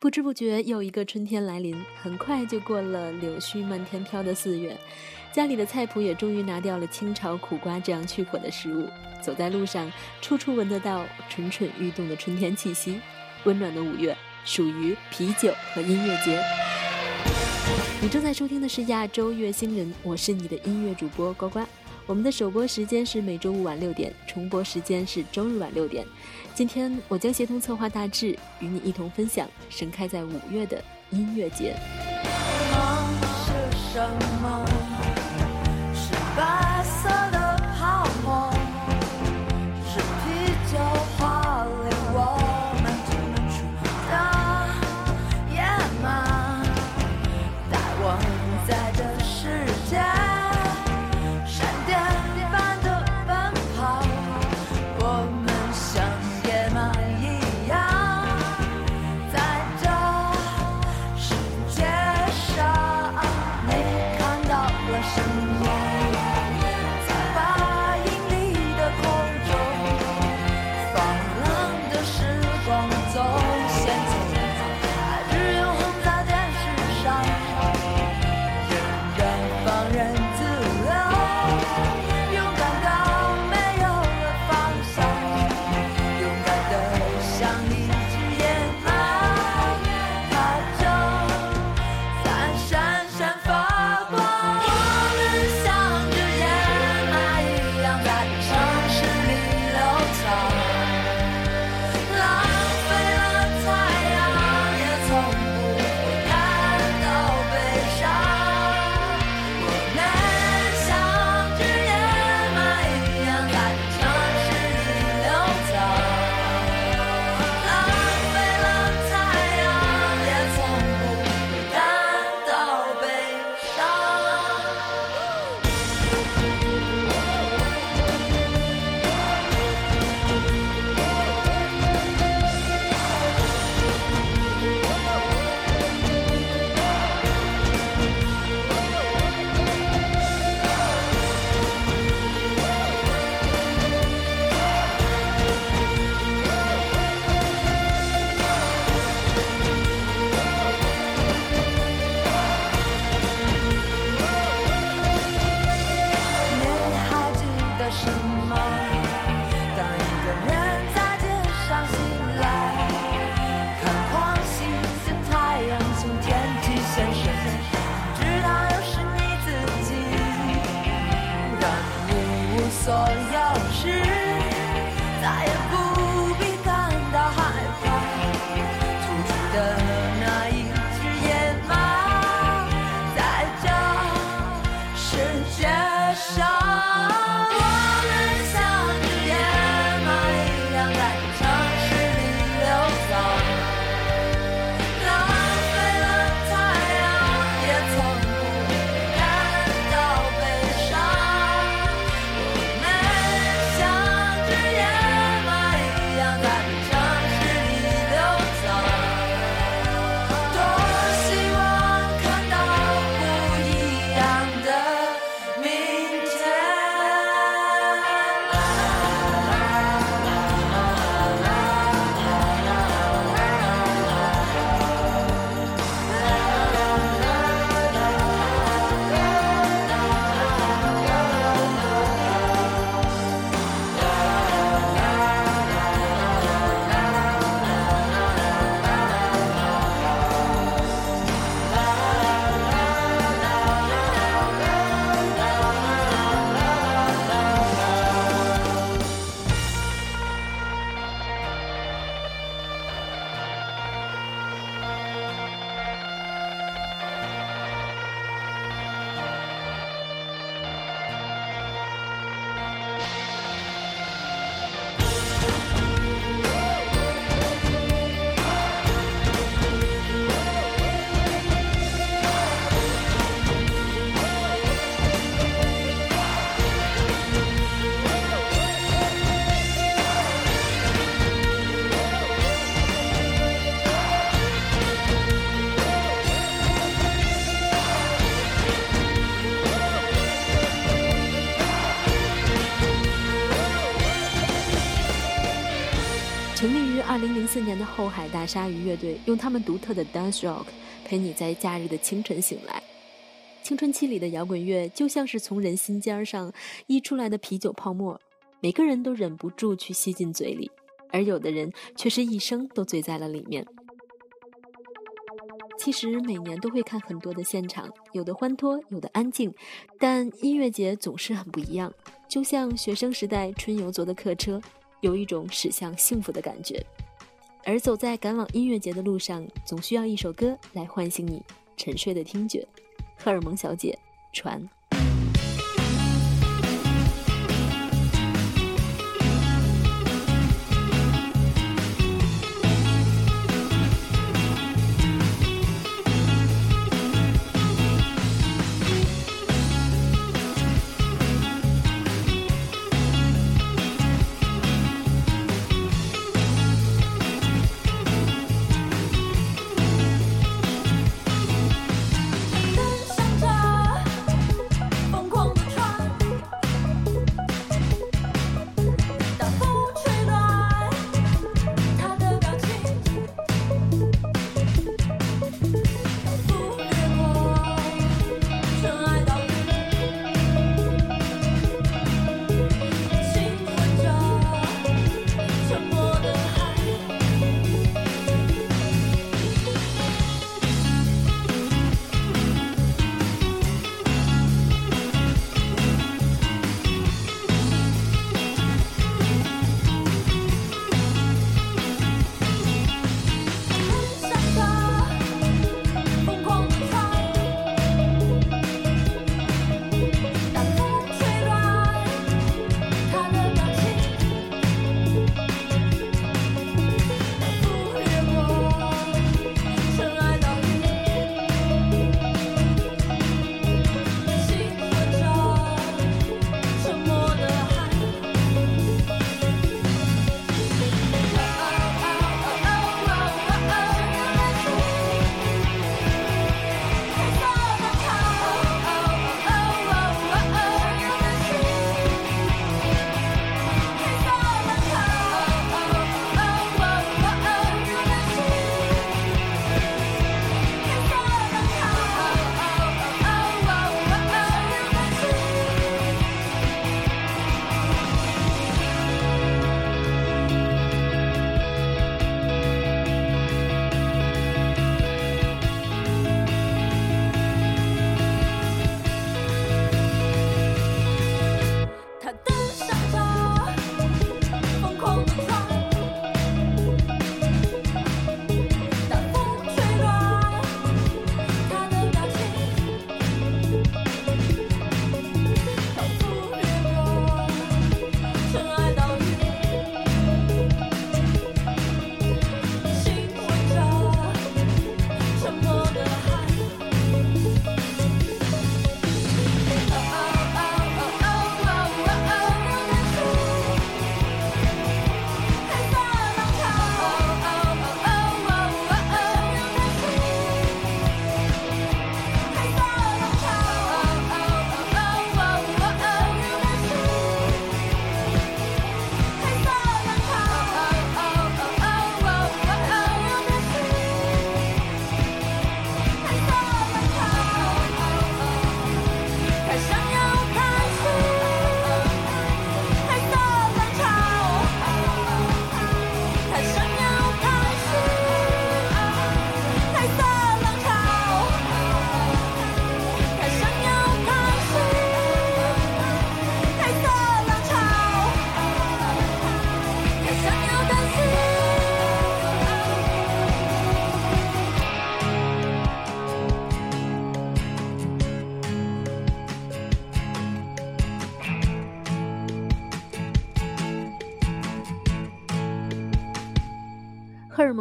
不知不觉又一个春天来临，很快就过了柳絮漫天飘的四月。家里的菜谱也终于拿掉了清炒苦瓜这样去火的食物，走在路上，处处闻得到蠢蠢欲动的春天气息。温暖的五月，属于啤酒和音乐节。你正在收听的是亚洲乐星人，我是你的音乐主播呱呱。我们的首播时间是每周五晚六点，重播时间是周日晚六点。今天我将协同策划大致，与你一同分享盛开在五月的音乐节。是什么？后海大鲨鱼乐队用他们独特的 dance rock 陪你在假日的清晨醒来。青春期里的摇滚乐就像是从人心尖上溢出来的啤酒泡沫，每个人都忍不住去吸进嘴里，而有的人却是一生都醉在了里面。其实每年都会看很多的现场，有的欢脱，有的安静，但音乐节总是很不一样。就像学生时代春游坐的客车，有一种驶向幸福的感觉。而走在赶往音乐节的路上，总需要一首歌来唤醒你沉睡的听觉。荷尔蒙小姐，船。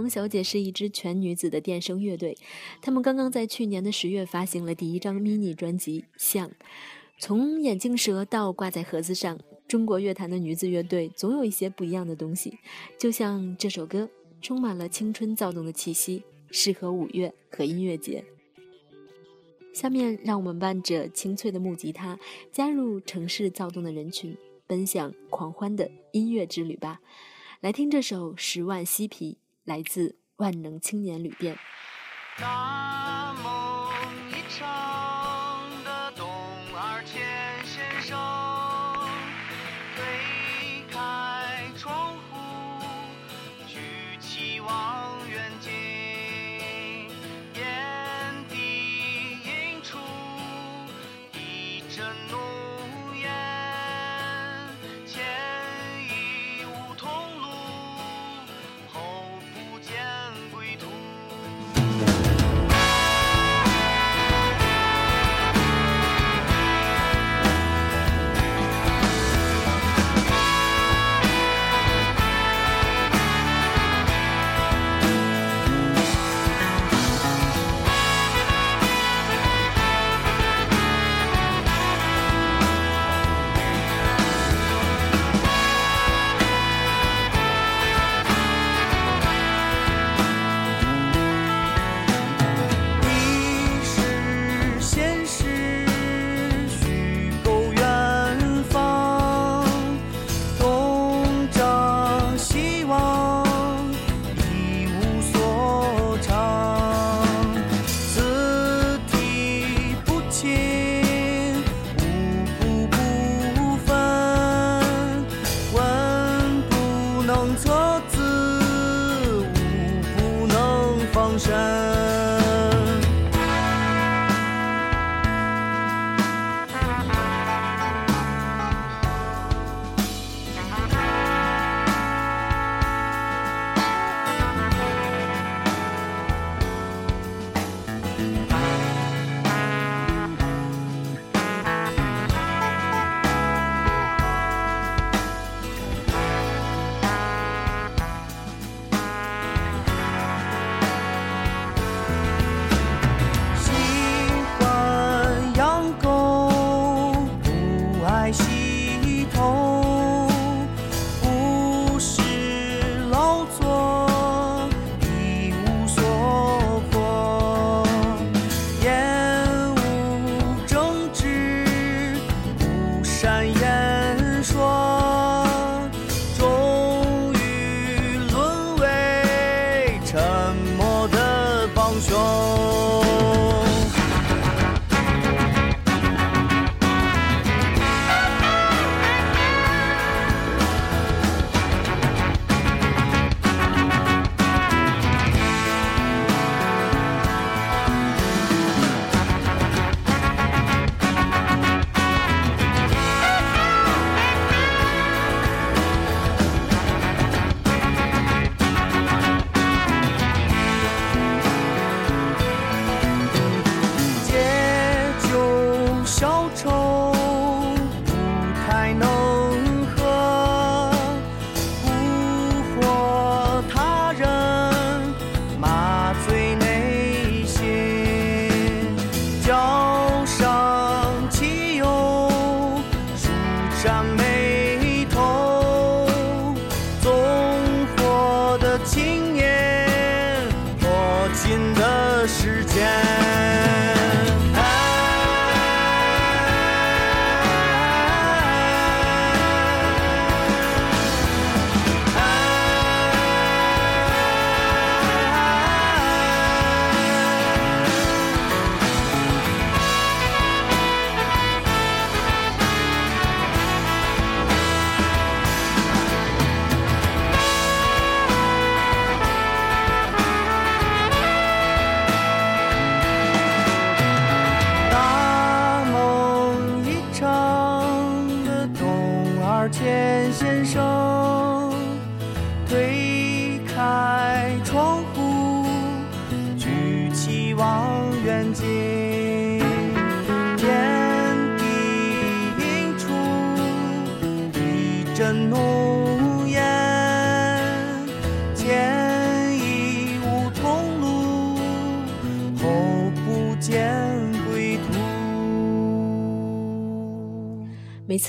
小姐是一支全女子的电声乐队，他们刚刚在去年的十月发行了第一张 mini 专辑《像》。从眼镜蛇到挂在盒子上，中国乐坛的女子乐队总有一些不一样的东西。就像这首歌，充满了青春躁动的气息，适合五月和音乐节。下面让我们伴着清脆的木吉他，加入城市躁动的人群，奔向狂欢的音乐之旅吧！来听这首《十万嬉皮》。来自万能青年旅店。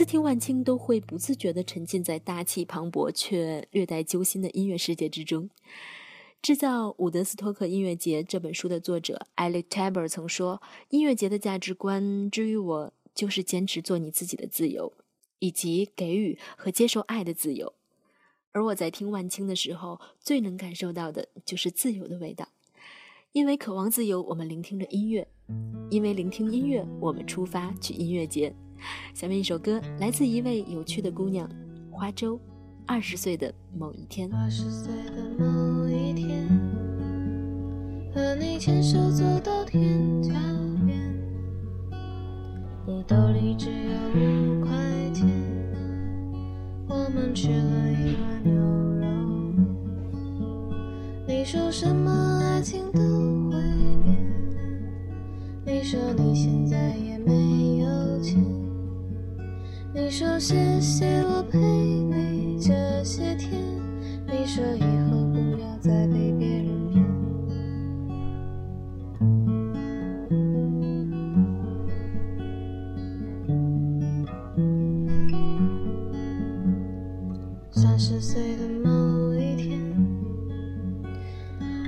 次听万青，都会不自觉地沉浸在大气磅礴却略带揪心的音乐世界之中。制造伍德斯托克音乐节这本书的作者艾利 Tabor 曾说：“音乐节的价值观之于我，就是坚持做你自己的自由，以及给予和接受爱的自由。而我在听万青的时候，最能感受到的就是自由的味道。因为渴望自由，我们聆听着音乐；因为聆听音乐，我们出发去音乐节。下面一首歌来自一位有趣的姑娘，花粥。二十岁的某一天，二十岁的某一天，和你牵手走到天桥边，你兜里只有五块钱，我们吃了一碗牛肉面。你说什么爱情都会变，你说你现在也没有钱，你说谢谢我陪你。这些天，你说以后不要再被别人骗。三十岁的某一天，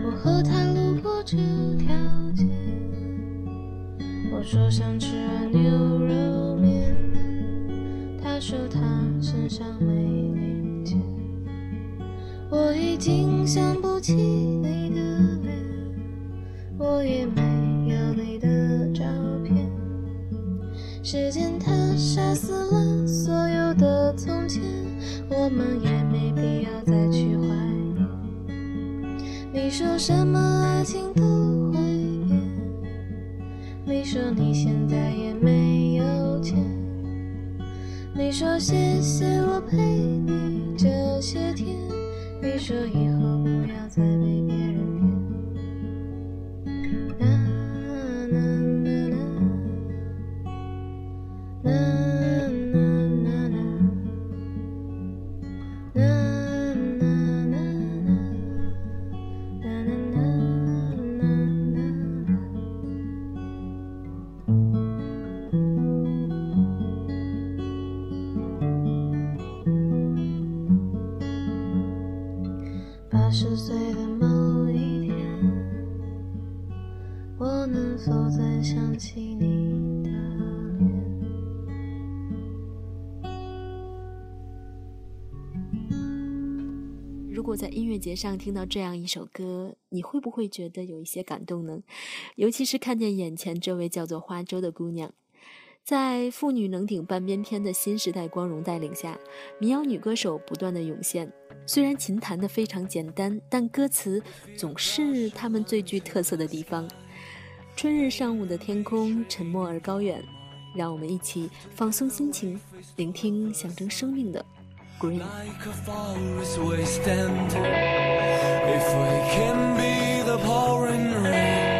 我和他路过这条街，我说想吃碗牛上没节上听到这样一首歌，你会不会觉得有一些感动呢？尤其是看见眼前这位叫做花粥的姑娘，在“妇女能顶半边天”的新时代光荣带领下，民谣女歌手不断的涌现。虽然琴弹得非常简单，但歌词总是她们最具特色的地方。春日上午的天空沉默而高远，让我们一起放松心情，聆听象征生命的 Green。Like a forest wasteland. If we can be the pouring rain,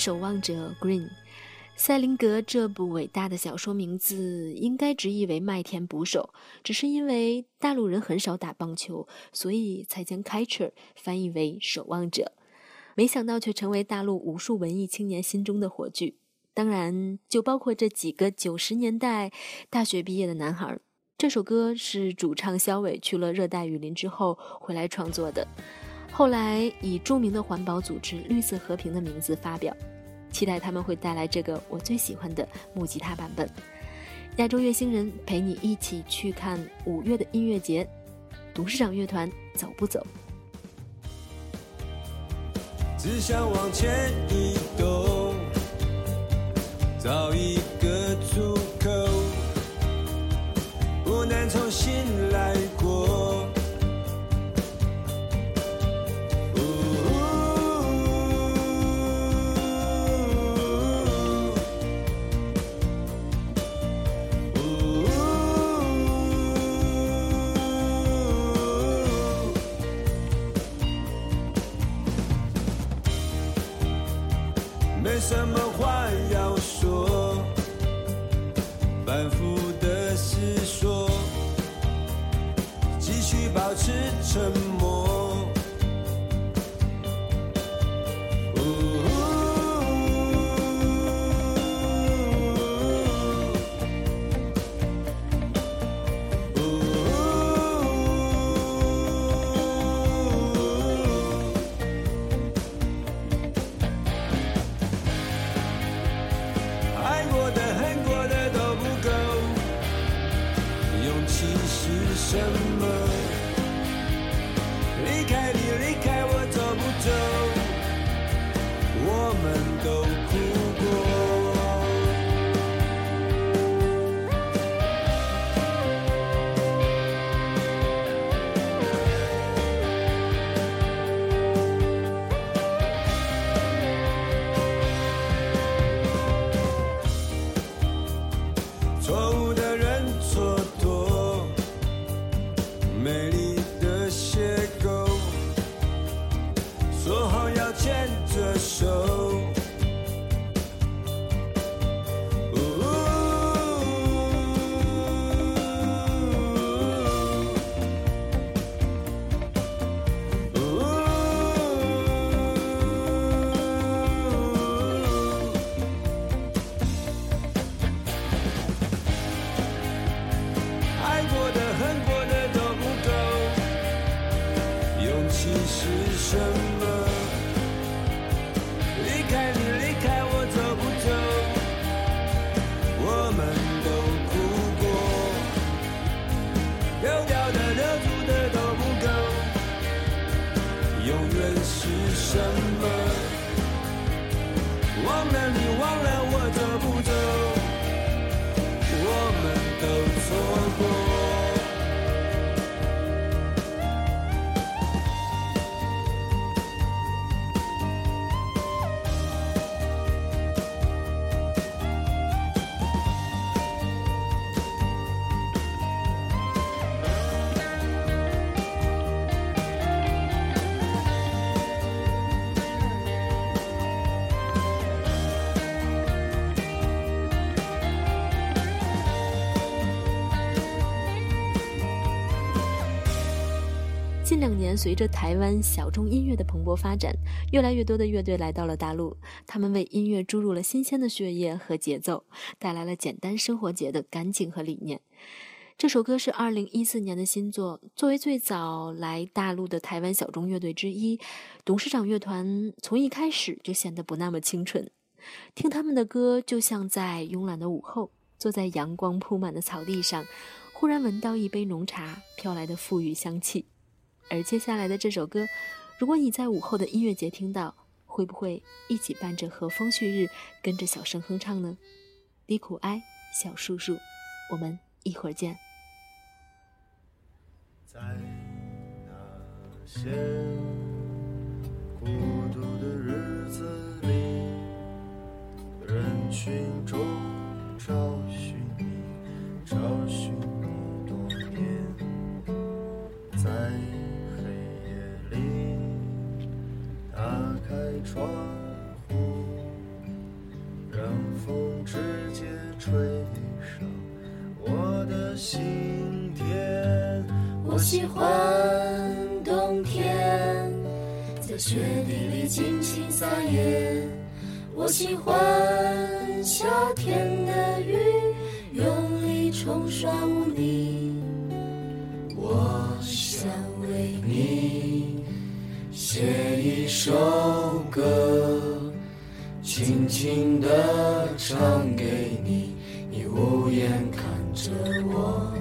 守望者 Green，塞林格这部伟大的小说名字应该直译为麦田捕手，只是因为大陆人很少打棒球，所以才将 catcher 翻译为守望者。没想到却成为大陆无数文艺青年心中的火炬，当然就包括这几个九十年代大学毕业的男孩。这首歌是主唱肖伟去了热带雨林之后回来创作的。后来以著名的环保组织“绿色和平”的名字发表，期待他们会带来这个我最喜欢的木吉他版本。亚洲乐星人陪你一起去看五月的音乐节，董事长乐团走不走？只想往前移动，找一个出口，不能重新来保持沉默。牵两年，随着台湾小众音乐的蓬勃发展，越来越多的乐队来到了大陆，他们为音乐注入了新鲜的血液和节奏，带来了简单生活节的感情和理念。这首歌是二零一四年的新作。作为最早来大陆的台湾小众乐队之一，董事长乐团从一开始就显得不那么清纯。听他们的歌，就像在慵懒的午后，坐在阳光铺满的草地上，忽然闻到一杯浓茶飘来的馥郁香气。而接下来的这首歌，如果你在午后的音乐节听到，会不会一起伴着和风旭日，跟着小声哼唱呢？低苦哀，小叔叔，我们一会儿见。在那些孤独的日子里，人群中找寻你，找寻心田。我喜欢冬天，在雪地里尽情撒野。我喜欢夏天的雨，用力冲刷污泥。我想为你写一首歌，轻轻地唱给你，你无言看着我。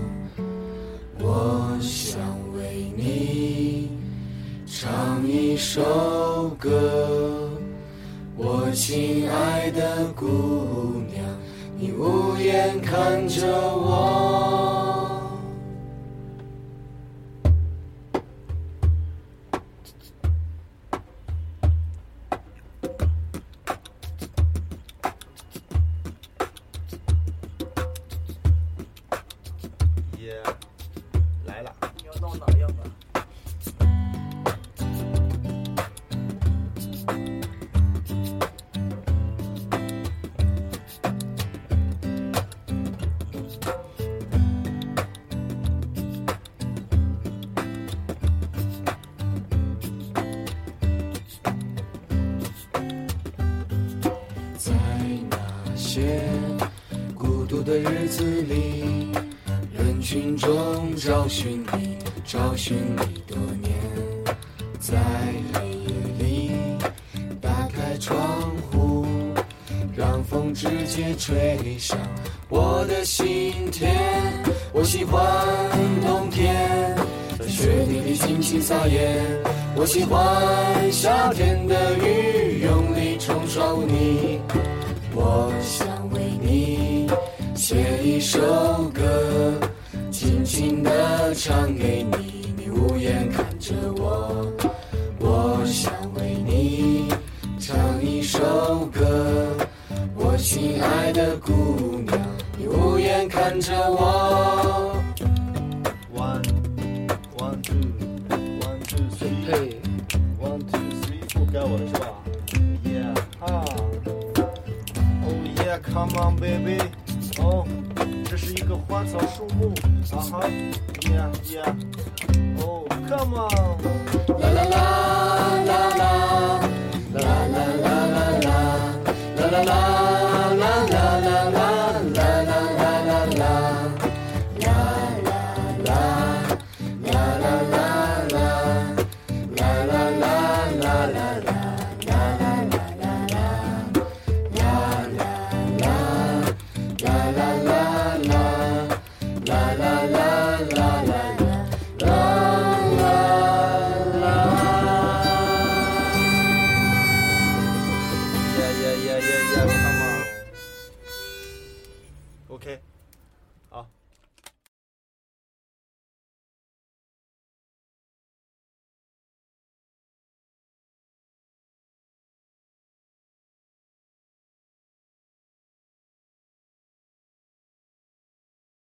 我想为你唱一首歌，我亲爱的姑娘，你无言看着我。的日子里，人群中找寻你，找寻你多年，在黑夜里打开窗户，让风直接吹向我的心田。我喜欢冬天，在雪地里尽情撒野。我喜欢夏天的雨，用力冲刷。我想写一首歌，轻轻地唱给你，你无言看着我。我想为你唱一首歌，我亲爱的姑娘，你无言看着我。One, one, two, one, two, three, 嘿，one, two, three, four，该我了是吧？Yeah，哈。Oh yeah, come on, baby。这是一个花草树木。啊哈，Yeah, yeah。哦，come on。啦啦啦啦，啦啦啦啦啦，啦啦啦啦啦